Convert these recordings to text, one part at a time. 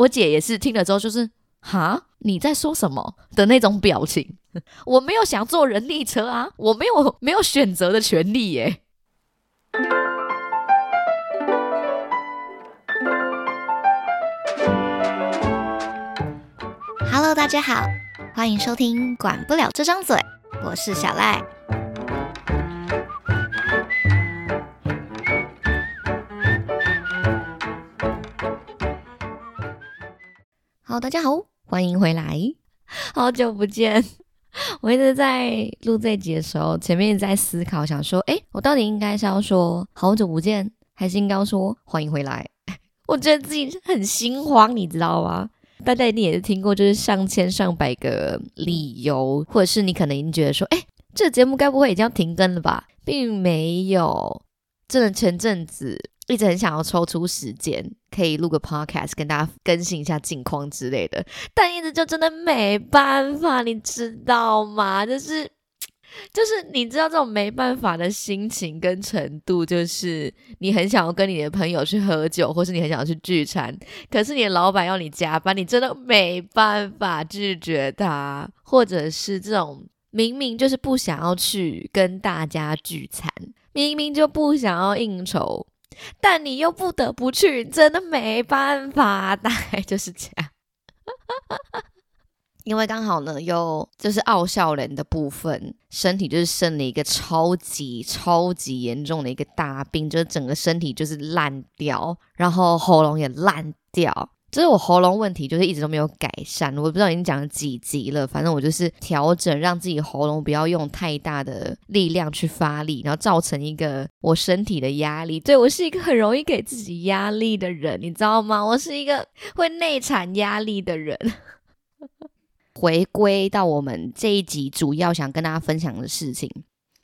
我姐也是听了之后就是哈你在说什么的那种表情。我没有想坐人力车啊，我没有没有选择的权利耶。Hello，大家好，欢迎收听《管不了这张嘴》，我是小赖。好，大家好，欢迎回来，好久不见。我一直在录这集的时候，前面在思考，想说，哎，我到底应该是要说好久不见，还是应该说欢迎回来？我觉得自己很心慌，你知道吗？大家一定也是听过，就是上千上百个理由，或者是你可能已经觉得说，哎，这节目该不会已经要停更了吧？并没有，真的前阵子。一直很想要抽出时间，可以录个 podcast 跟大家更新一下近况之类的，但一直就真的没办法，你知道吗？就是，就是你知道这种没办法的心情跟程度，就是你很想要跟你的朋友去喝酒，或是你很想要去聚餐，可是你的老板要你加班，你真的没办法拒绝他，或者是这种明明就是不想要去跟大家聚餐，明明就不想要应酬。但你又不得不去，真的没办法，大概就是这样。因为刚好呢，又就是傲笑人的部分，身体就是生了一个超级超级严重的一个大病，就是整个身体就是烂掉，然后喉咙也烂掉。就是我喉咙问题，就是一直都没有改善。我不知道已经讲了几集了，反正我就是调整，让自己喉咙不要用太大的力量去发力，然后造成一个我身体的压力。对我是一个很容易给自己压力的人，你知道吗？我是一个会内产压力的人。回归到我们这一集主要想跟大家分享的事情，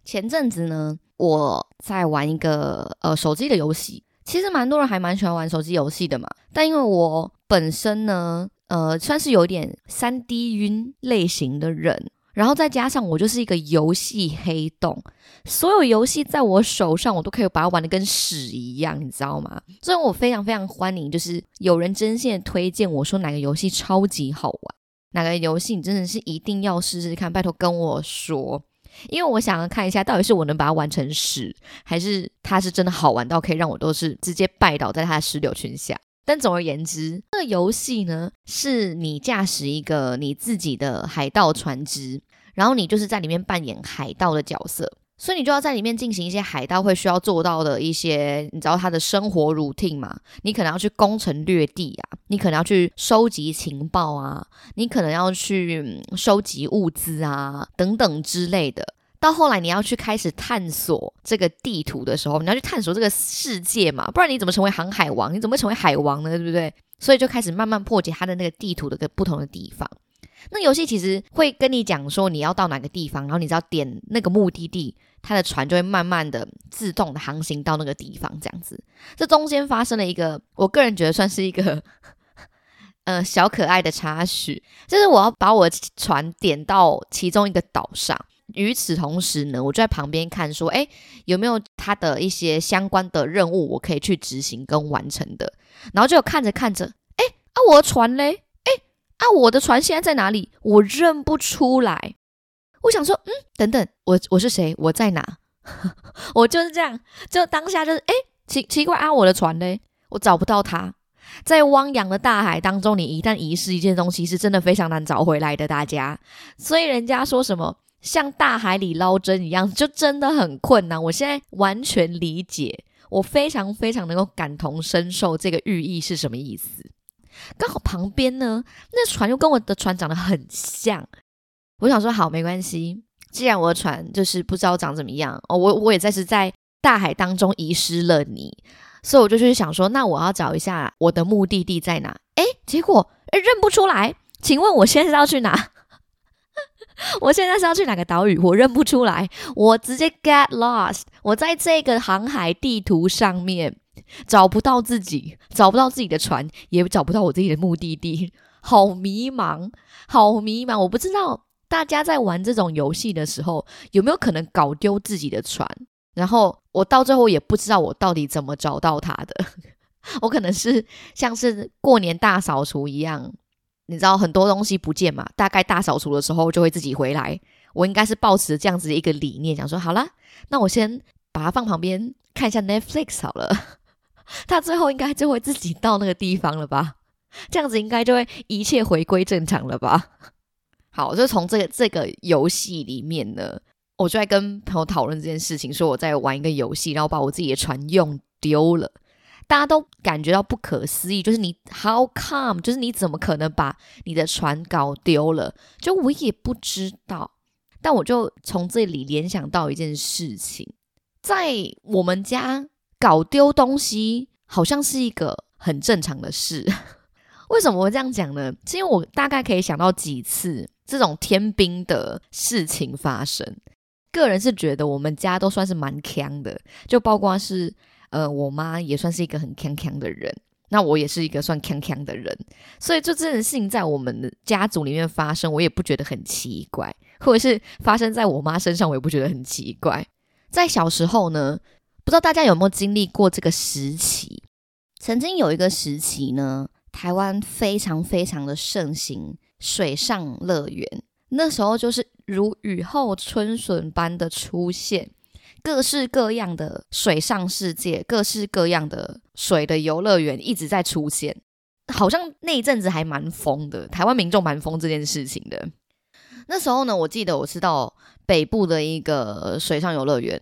前阵子呢，我在玩一个呃手机的游戏。其实蛮多人还蛮喜欢玩手机游戏的嘛，但因为我本身呢，呃，算是有点三 D 晕类型的人，然后再加上我就是一个游戏黑洞，所有游戏在我手上，我都可以把它玩的跟屎一样，你知道吗？所以我非常非常欢迎，就是有人真心推荐我说哪个游戏超级好玩，哪个游戏你真的是一定要试试看，拜托跟我说。因为我想要看一下，到底是我能把它玩成屎，还是它是真的好玩到可以让我都是直接拜倒在它的石榴裙下。但总而言之，这个游戏呢，是你驾驶一个你自己的海盗船只，然后你就是在里面扮演海盗的角色。所以你就要在里面进行一些海盗会需要做到的一些，你知道他的生活 routine 嘛？你可能要去攻城略地啊，你可能要去收集情报啊，你可能要去收集物资啊，等等之类的。到后来你要去开始探索这个地图的时候，你要去探索这个世界嘛？不然你怎么成为航海王？你怎么会成为海王呢？对不对？所以就开始慢慢破解它的那个地图的个不同的地方。那游戏其实会跟你讲说你要到哪个地方，然后你只要点那个目的地，它的船就会慢慢的自动的航行到那个地方，这样子。这中间发生了一个，我个人觉得算是一个，呃，小可爱的插曲，就是我要把我船点到其中一个岛上，与此同时呢，我就在旁边看说，哎，有没有他的一些相关的任务我可以去执行跟完成的，然后就看着看着，哎，啊，我的船嘞？哎啊！我的船现在在哪里？我认不出来。我想说，嗯，等等，我我是谁？我在哪？我就是这样，就当下就是，哎，奇奇怪啊！我的船嘞？我找不到它。在汪洋的大海当中，你一旦遗失一件东西，是真的非常难找回来的。大家，所以人家说什么像大海里捞针一样，就真的很困难。我现在完全理解，我非常非常能够感同身受这个寓意是什么意思。刚好旁边呢，那船又跟我的船长得很像。我想说，好，没关系。既然我的船就是不知道长怎么样哦，我我也在是在大海当中遗失了你，所以我就去想说，那我要找一下我的目的地在哪？哎，结果认不出来。请问我现在要去哪？我现在是要去哪个岛屿？我认不出来，我直接 get lost。我在这个航海地图上面。找不到自己，找不到自己的船，也找不到我自己的目的地，好迷茫，好迷茫。我不知道大家在玩这种游戏的时候有没有可能搞丢自己的船，然后我到最后也不知道我到底怎么找到它的。我可能是像是过年大扫除一样，你知道很多东西不见嘛，大概大扫除的时候就会自己回来。我应该是抱持这样子一个理念，想说好啦，那我先把它放旁边看一下 Netflix 好了。他最后应该就会自己到那个地方了吧？这样子应该就会一切回归正常了吧？好，就从这个这个游戏里面呢，我就在跟朋友讨论这件事情，说我在玩一个游戏，然后把我自己的船用丢了，大家都感觉到不可思议，就是你 How come？就是你怎么可能把你的船搞丢了？就我也不知道，但我就从这里联想到一件事情，在我们家。搞丢东西好像是一个很正常的事，为什么会这样讲呢？是因为我大概可以想到几次这种天兵的事情发生。个人是觉得我们家都算是蛮强的，就包括是呃，我妈也算是一个很强强的人，那我也是一个算强强的人，所以就这件事情在我们的家族里面发生，我也不觉得很奇怪，或者是发生在我妈身上，我也不觉得很奇怪。在小时候呢。不知道大家有没有经历过这个时期？曾经有一个时期呢，台湾非常非常的盛行水上乐园。那时候就是如雨后春笋般的出现，各式各样的水上世界，各式各样的水的游乐园一直在出现。好像那一阵子还蛮疯的，台湾民众蛮疯这件事情的。那时候呢，我记得我是到北部的一个水上游乐园。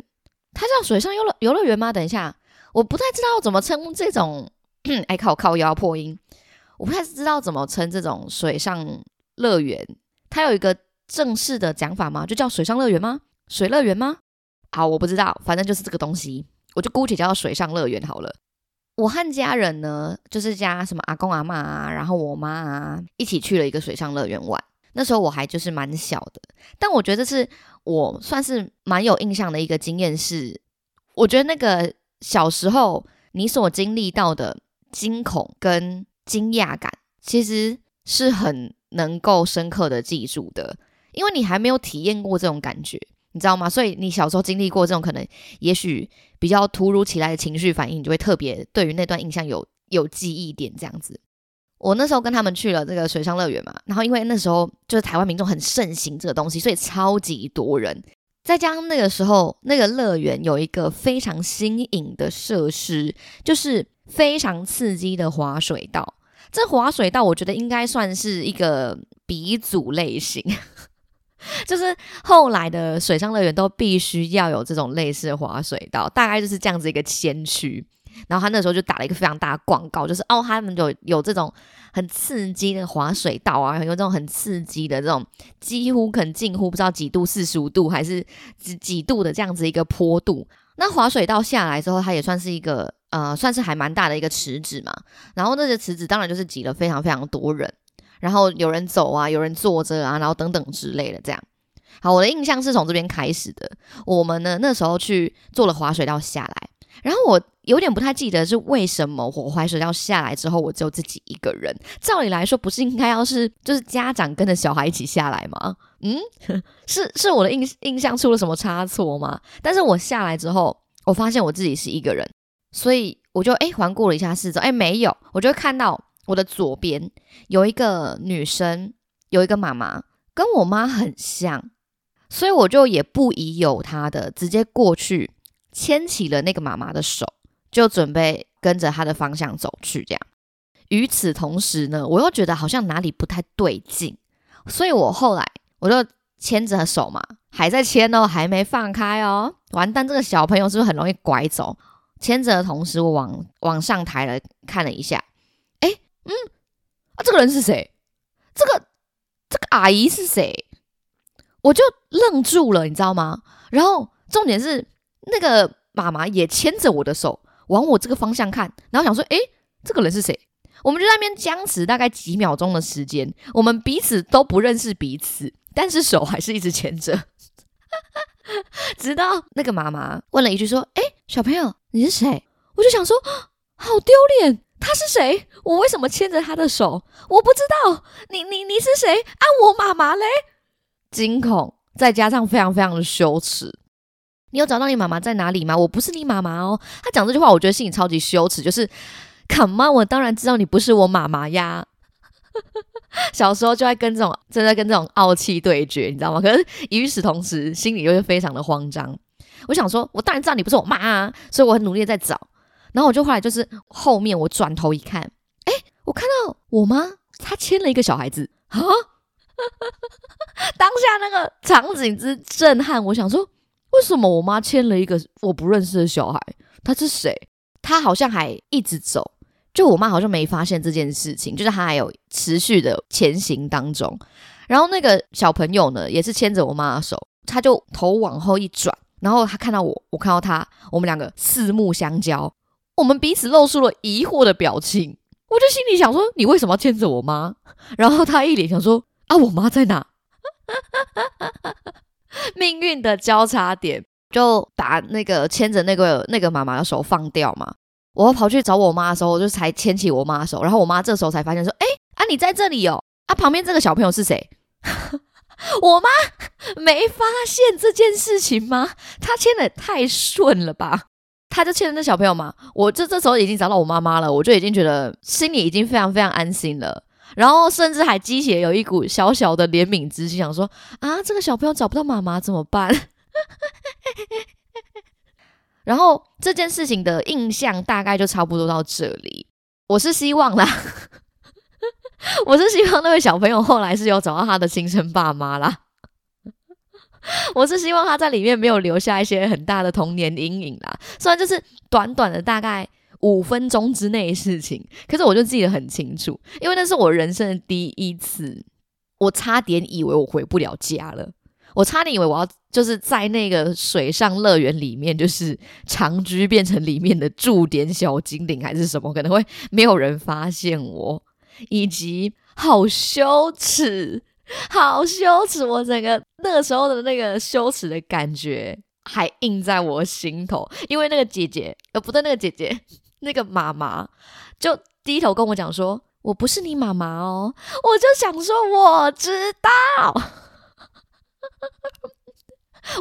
它叫水上游乐游乐园吗？等一下，我不太知道怎么称这种。哎，靠靠腰破音，我不太知道怎么称这种水上乐园。它有一个正式的讲法吗？就叫水上乐园吗？水乐园吗？好，我不知道，反正就是这个东西，我就姑且叫水上乐园好了。我和家人呢，就是家什么阿公阿妈啊，然后我妈啊，一起去了一个水上乐园玩。那时候我还就是蛮小的，但我觉得是我算是蛮有印象的一个经验是，我觉得那个小时候你所经历到的惊恐跟惊讶感，其实是很能够深刻的记住的，因为你还没有体验过这种感觉，你知道吗？所以你小时候经历过这种可能，也许比较突如其来的情绪反应，你就会特别对于那段印象有有记忆点这样子。我那时候跟他们去了这个水上乐园嘛，然后因为那时候就是台湾民众很盛行这个东西，所以超级多人。再加上那个时候那个乐园有一个非常新颖的设施，就是非常刺激的滑水道。这滑水道我觉得应该算是一个鼻祖类型，就是后来的水上乐园都必须要有这种类似的滑水道，大概就是这样子一个先驱。然后他那时候就打了一个非常大的广告，就是哦，他们有有这种很刺激的滑水道啊，有这种很刺激的这种几乎可近乎不知道几度四十五度还是几几度的这样子一个坡度。那滑水道下来之后，它也算是一个呃，算是还蛮大的一个池子嘛。然后那些池子当然就是挤了非常非常多人，然后有人走啊，有人坐着啊，然后等等之类的这样。好，我的印象是从这边开始的。我们呢那时候去坐了滑水道下来。然后我有点不太记得是为什么我滑水道下来之后，我只有自己一个人。照理来说，不是应该要是就是家长跟着小孩一起下来吗？嗯，是是我的印印象出了什么差错吗？但是我下来之后，我发现我自己是一个人，所以我就哎环顾了一下四周，哎没有，我就看到我的左边有一个女生，有一个妈妈，跟我妈很像，所以我就也不疑有他的，直接过去。牵起了那个妈妈的手，就准备跟着她的方向走去。这样，与此同时呢，我又觉得好像哪里不太对劲，所以我后来我就牵着手嘛，还在牵哦，还没放开哦。完蛋，这个小朋友是不是很容易拐走？牵着的同时，我往往上抬了看了一下，嗯，啊，这个人是谁？这个这个阿姨是谁？我就愣住了，你知道吗？然后重点是。那个妈妈也牵着我的手往我这个方向看，然后想说：“诶，这个人是谁？”我们就在那边僵持大概几秒钟的时间，我们彼此都不认识彼此，但是手还是一直牵着。直到那个妈妈问了一句说：“诶，小朋友，你是谁？”我就想说：“好丢脸，他是谁？我为什么牵着他的手？我不知道。你你你是谁？啊，我妈妈嘞！惊恐，再加上非常非常的羞耻。”你有找到你妈妈在哪里吗？我不是你妈妈哦。他讲这句话，我觉得心里超级羞耻。就是，Come on，我当然知道你不是我妈妈呀。小时候就在跟这种正在跟这种傲气对决，你知道吗？可是与此同时，心里又是非常的慌张。我想说，我当然知道你不是我妈啊，所以我很努力在找。然后我就后来就是后面我转头一看，哎，我看到我妈她牵了一个小孩子啊！当下那个场景之震撼，我想说，为什么我妈牵了一个我不认识的小孩？他是谁？他好像还一直走。就我妈好像没发现这件事情，就是她还有持续的前行当中。然后那个小朋友呢，也是牵着我妈的手，他就头往后一转，然后他看到我，我看到他，我们两个四目相交，我们彼此露出了疑惑的表情。我就心里想说：“你为什么要牵着我妈？” 然后他一脸想说：“啊，我妈在哪？” 命运的交叉点，就把那个牵着那个那个妈妈的手放掉嘛。我跑去找我妈的时候，我就才牵起我妈的手，然后我妈这时候才发现说：“哎啊，你在这里哦！啊，旁边这个小朋友是谁？” 我妈没发现这件事情吗？她牵的太顺了吧？他就牵着那小朋友嘛。我这这时候已经找到我妈妈了，我就已经觉得心里已经非常非常安心了，然后甚至还激起有一股小小的怜悯之心，想说：“啊，这个小朋友找不到妈妈怎么办？” 然后这件事情的印象大概就差不多到这里。我是希望啦，我是希望那位小朋友后来是有找到他的亲生爸妈啦。我是希望他在里面没有留下一些很大的童年阴影啦。虽然就是短短的大概五分钟之内的事情，可是我就记得很清楚，因为那是我人生的第一次，我差点以为我回不了家了。我差点以为我要就是在那个水上乐园里面，就是长居变成里面的驻点小精灵还是什么，可能会没有人发现我，以及好羞耻，好羞耻！我整个那个时候的那个羞耻的感觉还印在我心头，因为那个姐姐，呃，不对，那个姐姐，那个妈妈就低头跟我讲说：“我不是你妈妈哦。”我就想说：“我知道。”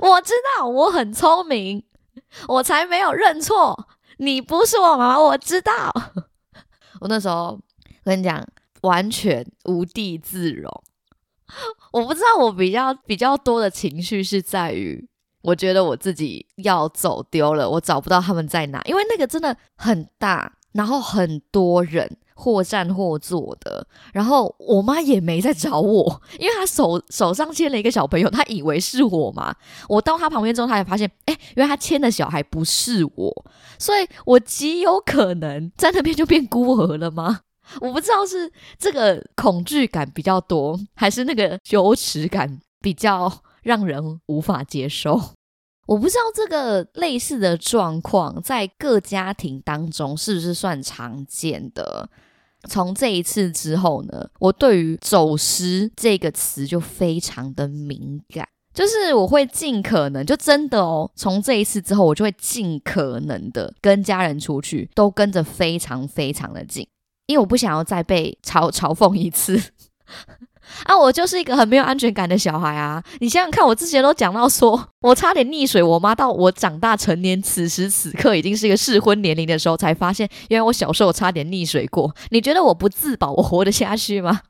我知道我很聪明，我才没有认错。你不是我妈妈，我知道。我那时候跟你讲，完全无地自容。我不知道，我比较比较多的情绪是在于，我觉得我自己要走丢了，我找不到他们在哪，因为那个真的很大，然后很多人。或站或坐的，然后我妈也没在找我，因为她手手上牵了一个小朋友，她以为是我嘛。我到她旁边之后，她才发现，哎，原来她牵的小孩不是我，所以我极有可能在那边就变孤儿了吗？我不知道是这个恐惧感比较多，还是那个羞耻感比较让人无法接受。我不知道这个类似的状况在各家庭当中是不是算常见的。从这一次之后呢，我对于走失这个词就非常的敏感，就是我会尽可能，就真的哦，从这一次之后，我就会尽可能的跟家人出去，都跟着非常非常的近，因为我不想要再被嘲嘲讽一次。啊，我就是一个很没有安全感的小孩啊！你想想看，我之前都讲到说，我差点溺水，我妈到我长大成年，此时此刻已经是一个适婚年龄的时候，才发现原来我小时候差点溺水过。你觉得我不自保，我活得下去吗？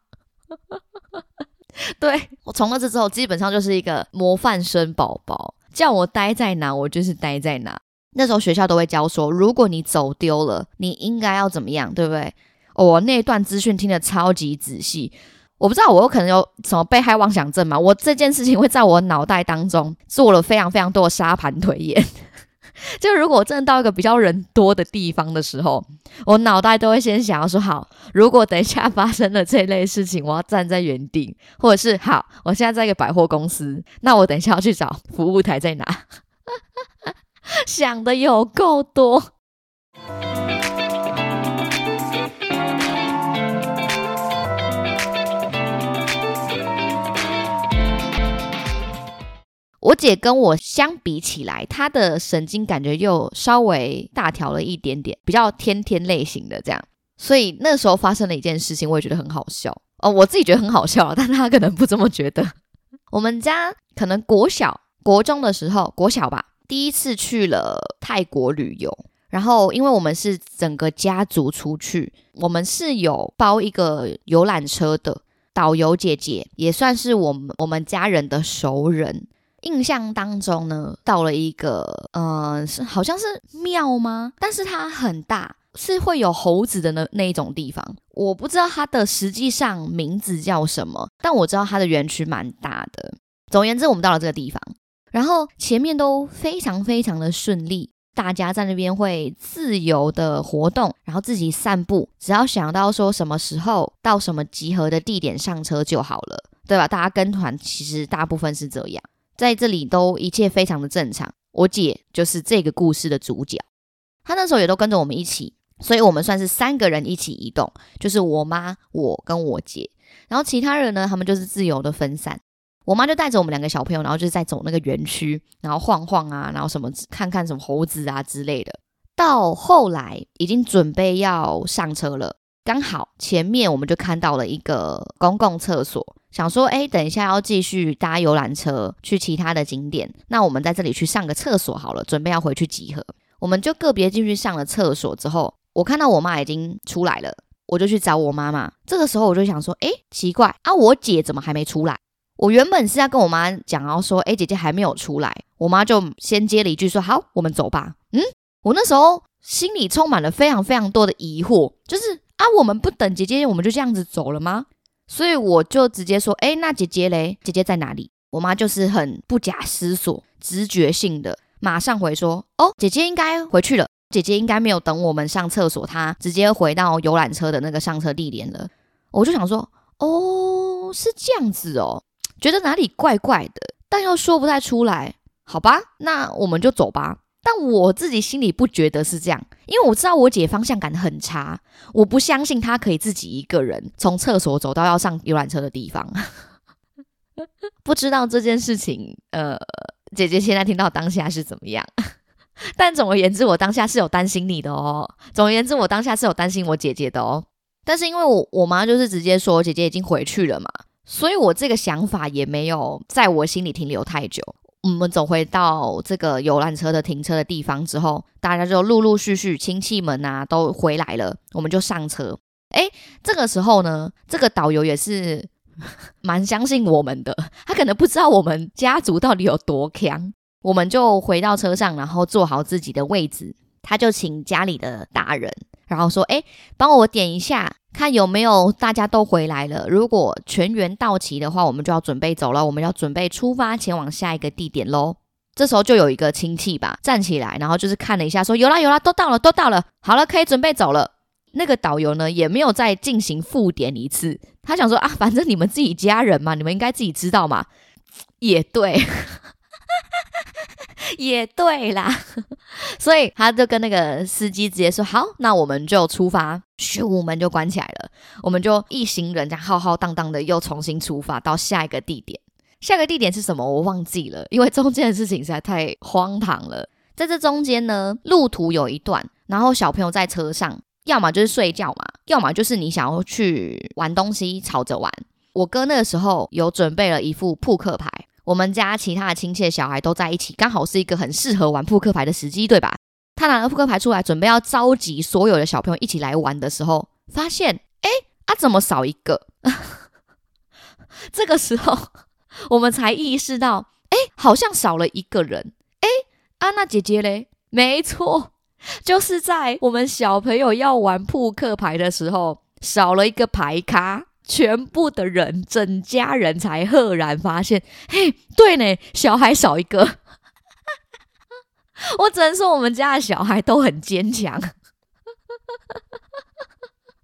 对我从那次之后，基本上就是一个模范生宝宝，叫我待在哪，我就是待在哪。那时候学校都会教说，如果你走丢了，你应该要怎么样，对不对？我那段资讯听得超级仔细。我不知道我有可能有什么被害妄想症吗？我这件事情会在我脑袋当中做了非常非常多的沙盘推演。就如果真的到一个比较人多的地方的时候，我脑袋都会先想要说：好，如果等一下发生了这类事情，我要站在原地，或者是好，我现在在一个百货公司，那我等一下要去找服务台在哪？想的有够多。我姐跟我相比起来，她的神经感觉又稍微大条了一点点，比较天天类型的这样。所以那时候发生了一件事情，我也觉得很好笑哦。我自己觉得很好笑，但她可能不这么觉得。我们家可能国小、国中的时候，国小吧，第一次去了泰国旅游。然后，因为我们是整个家族出去，我们是有包一个游览车的。导游姐姐也算是我们我们家人的熟人。印象当中呢，到了一个呃，是好像是庙吗？但是它很大，是会有猴子的那那一种地方。我不知道它的实际上名字叫什么，但我知道它的园区蛮大的。总而言之，我们到了这个地方，然后前面都非常非常的顺利。大家在那边会自由的活动，然后自己散步，只要想到说什么时候到什么集合的地点上车就好了，对吧？大家跟团其实大部分是这样，在这里都一切非常的正常。我姐就是这个故事的主角，她那时候也都跟着我们一起，所以我们算是三个人一起移动，就是我妈、我跟我姐，然后其他人呢，他们就是自由的分散。我妈就带着我们两个小朋友，然后就是在走那个园区，然后晃晃啊，然后什么看看什么猴子啊之类的。到后来已经准备要上车了，刚好前面我们就看到了一个公共厕所，想说，哎，等一下要继续搭游览车去其他的景点，那我们在这里去上个厕所好了，准备要回去集合。我们就个别进去上了厕所之后，我看到我妈已经出来了，我就去找我妈妈。这个时候我就想说，哎，奇怪啊，我姐怎么还没出来？我原本是要跟我妈讲，然后说，哎，姐姐还没有出来，我妈就先接了一句说，好，我们走吧。嗯，我那时候心里充满了非常非常多的疑惑，就是啊，我们不等姐姐，我们就这样子走了吗？所以我就直接说，哎，那姐姐嘞？姐姐在哪里？我妈就是很不假思索、直觉性的马上回说，哦，姐姐应该回去了，姐姐应该没有等我们上厕所，她直接回到游览车的那个上车地点了。我就想说，哦，是这样子哦。觉得哪里怪怪的，但又说不太出来，好吧，那我们就走吧。但我自己心里不觉得是这样，因为我知道我姐方向感很差，我不相信她可以自己一个人从厕所走到要上游览车的地方。不知道这件事情，呃，姐姐现在听到当下是怎么样？但总而言之，我当下是有担心你的哦。总而言之，我当下是有担心我姐姐的哦。但是因为我我妈就是直接说姐姐已经回去了嘛。所以，我这个想法也没有在我心里停留太久。我们走回到这个游览车的停车的地方之后，大家就陆陆续续亲戚们啊都回来了，我们就上车。哎，这个时候呢，这个导游也是 蛮相信我们的，他可能不知道我们家族到底有多强。我们就回到车上，然后坐好自己的位置，他就请家里的大人，然后说：“哎，帮我点一下。”看有没有大家都回来了。如果全员到齐的话，我们就要准备走了。我们要准备出发前往下一个地点喽。这时候就有一个亲戚吧站起来，然后就是看了一下，说有啦有啦，都到了都到了，好了可以准备走了。那个导游呢也没有再进行复点一次，他想说啊，反正你们自己家人嘛，你们应该自己知道嘛。也对。也对啦，所以他就跟那个司机直接说：“好，那我们就出发。”咻，门就关起来了，我们就一行人这样浩浩荡荡的又重新出发到下一个地点。下一个地点是什么？我忘记了，因为中间的事情实在太荒唐了。在这中间呢，路途有一段，然后小朋友在车上，要么就是睡觉嘛，要么就是你想要去玩东西，吵着玩。我哥那个时候有准备了一副扑克牌。我们家其他的亲戚小孩都在一起，刚好是一个很适合玩扑克牌的时机，对吧？他拿了扑克牌出来，准备要召集所有的小朋友一起来玩的时候，发现，哎，啊，怎么少一个？这个时候，我们才意识到，哎，好像少了一个人。哎，安娜姐姐嘞？没错，就是在我们小朋友要玩扑克牌的时候，少了一个牌卡。全部的人，整家人才赫然发现，嘿，对呢，小孩少一个。我只能说，我们家的小孩都很坚强。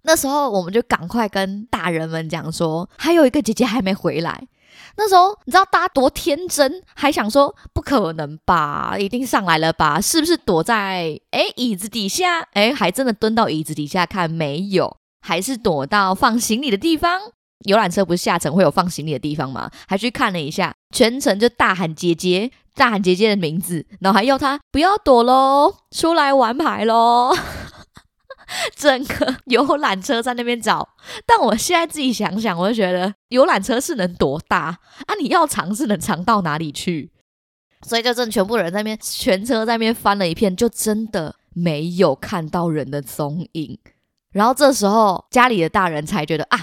那时候，我们就赶快跟大人们讲说，还有一个姐姐还没回来。那时候，你知道大家多天真，还想说不可能吧，一定上来了吧？是不是躲在哎椅子底下？哎，还真的蹲到椅子底下看，没有。还是躲到放行李的地方，游览车不是下层会有放行李的地方吗？还去看了一下，全程就大喊姐姐，大喊姐姐的名字，然后还要他不要躲喽，出来玩牌喽。整个游览车在那边找，但我现在自己想想，我就觉得游览车是能多大啊？你要藏是能藏到哪里去？所以就真的全部人在那边，全车在那边翻了一片，就真的没有看到人的踪影。然后这时候家里的大人才觉得啊，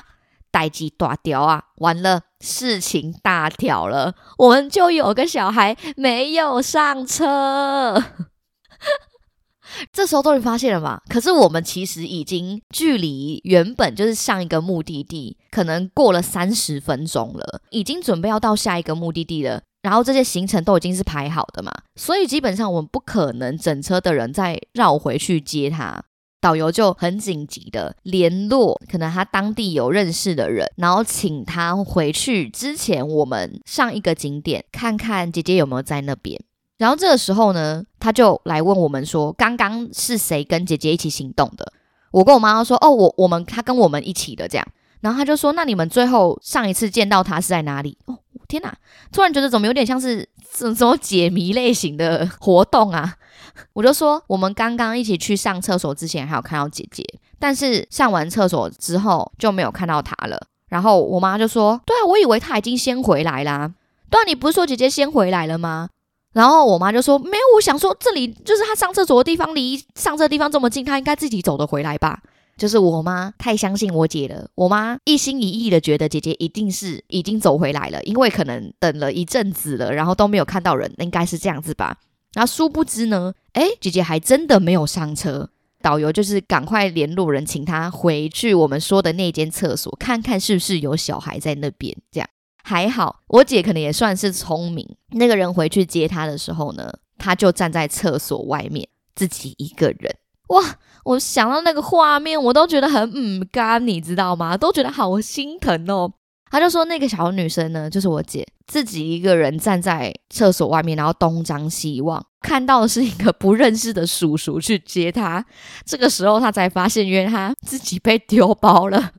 待机大掉啊，完了，事情大条了，我们就有个小孩没有上车。这时候终于发现了嘛？可是我们其实已经距离原本就是上一个目的地，可能过了三十分钟了，已经准备要到下一个目的地了。然后这些行程都已经是排好的嘛，所以基本上我们不可能整车的人再绕回去接他。导游就很紧急的联络，可能他当地有认识的人，然后请他回去之前我们上一个景点看看姐姐有没有在那边。然后这个时候呢，他就来问我们说，刚刚是谁跟姐姐一起行动的？我跟我妈妈说，哦，我我们他跟我们一起的这样。然后他就说，那你们最后上一次见到他是在哪里？哦，天哪！突然觉得怎么有点像是这种解谜类型的活动啊？我就说，我们刚刚一起去上厕所之前还有看到姐姐，但是上完厕所之后就没有看到她了。然后我妈就说，对啊，我以为她已经先回来啦。对啊，你不是说姐姐先回来了吗？然后我妈就说：“没有，我想说这里就是她上厕所的地方，离上车地方这么近，她应该自己走得回来吧？”就是我妈太相信我姐了，我妈一心一意的觉得姐姐一定是已经走回来了，因为可能等了一阵子了，然后都没有看到人，应该是这样子吧。然后殊不知呢，哎，姐姐还真的没有上车。导游就是赶快联络人，请她回去我们说的那间厕所，看看是不是有小孩在那边，这样。还好，我姐可能也算是聪明。那个人回去接她的时候呢，她就站在厕所外面，自己一个人。哇，我想到那个画面，我都觉得很嗯干，你知道吗？都觉得好心疼哦。他就说，那个小女生呢，就是我姐，自己一个人站在厕所外面，然后东张西望，看到的是一个不认识的叔叔去接他。这个时候，他才发现，原来他自己被丢包了。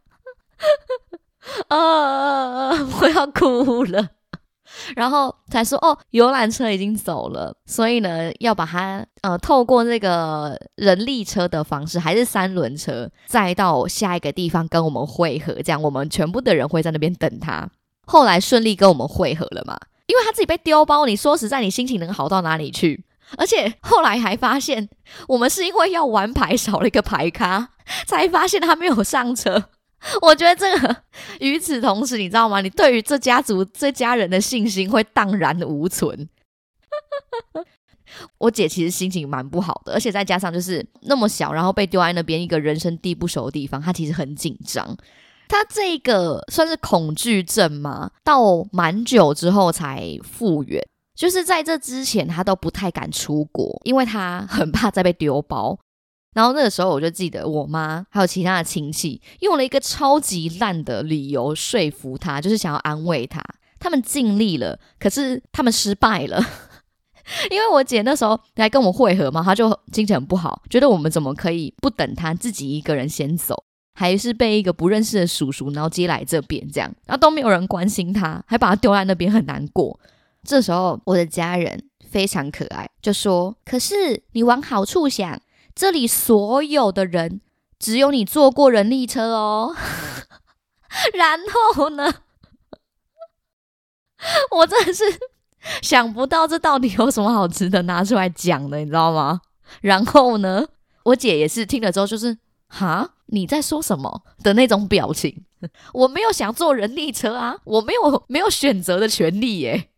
啊！我要哭了，然后才说哦，游览车已经走了，所以呢，要把它呃透过那个人力车的方式，还是三轮车，再到下一个地方跟我们汇合，这样我们全部的人会在那边等他。后来顺利跟我们汇合了嘛？因为他自己被丢包，你说实在，你心情能好到哪里去？而且后来还发现，我们是因为要玩牌少了一个牌咖，才发现他没有上车。我觉得这个与此同时，你知道吗？你对于这家族、这家人的信心会荡然无存。我姐其实心情蛮不好的，而且再加上就是那么小，然后被丢在那边一个人生地不熟的地方，她其实很紧张。他这个算是恐惧症吗？到蛮久之后才复原，就是在这之前他都不太敢出国，因为他很怕再被丢包。然后那个时候，我就记得我妈还有其他的亲戚用了一个超级烂的理由说服他，就是想要安慰他。他们尽力了，可是他们失败了。因为我姐那时候来跟我们会合嘛，她就心情很不好，觉得我们怎么可以不等她自己一个人先走，还是被一个不认识的叔叔然后接来这边这样，然后都没有人关心他，还把他丢在那边很难过。这时候我的家人非常可爱，就说：“可是你往好处想。”这里所有的人，只有你坐过人力车哦。然后呢，我真的是想不到这到底有什么好值得拿出来讲的，你知道吗？然后呢，我姐也是听了之后，就是哈，你在说什么的那种表情。我没有想坐人力车啊，我没有没有选择的权利耶。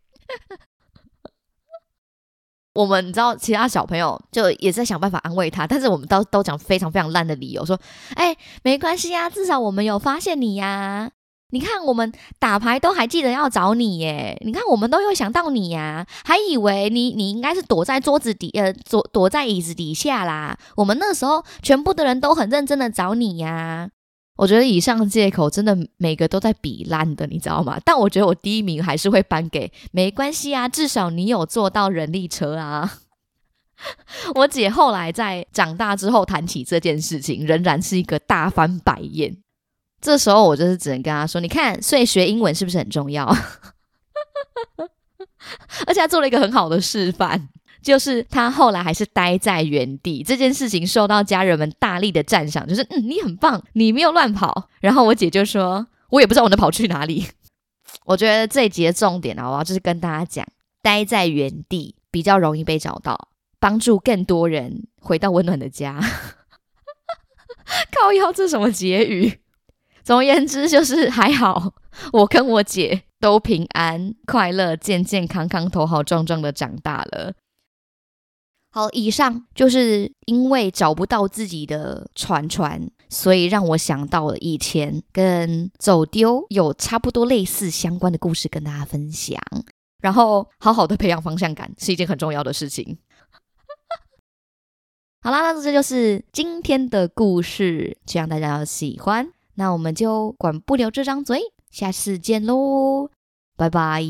我们你知道，其他小朋友就也在想办法安慰他，但是我们都都讲非常非常烂的理由，说：“哎，没关系呀，至少我们有发现你呀。你看，我们打牌都还记得要找你耶。你看，我们都有想到你呀，还以为你你应该是躲在桌子底呃，躲躲在椅子底下啦。我们那时候全部的人都很认真的找你呀。”我觉得以上借口真的每个都在比烂的，你知道吗？但我觉得我第一名还是会颁给没关系啊，至少你有坐到人力车啊。我姐后来在长大之后谈起这件事情，仍然是一个大翻白眼。这时候我就是只能跟她说：“你看，所以学英文是不是很重要？” 而且她做了一个很好的示范。就是他后来还是待在原地，这件事情受到家人们大力的赞赏。就是嗯，你很棒，你没有乱跑。然后我姐就说：“我也不知道我能跑去哪里。”我觉得这一集的重点啊，我要就是跟大家讲，待在原地比较容易被找到，帮助更多人回到温暖的家。靠腰，这什么结语？总而言之，就是 还好，我跟我姐都平安、快乐、健健康康、头好壮壮的长大了。好，以上就是因为找不到自己的船船，所以让我想到了以前跟走丢有差不多类似相关的故事跟大家分享。然后，好好的培养方向感是一件很重要的事情。好啦，那这就是今天的故事，希望大家喜欢。那我们就管不了这张嘴，下次见喽，拜拜。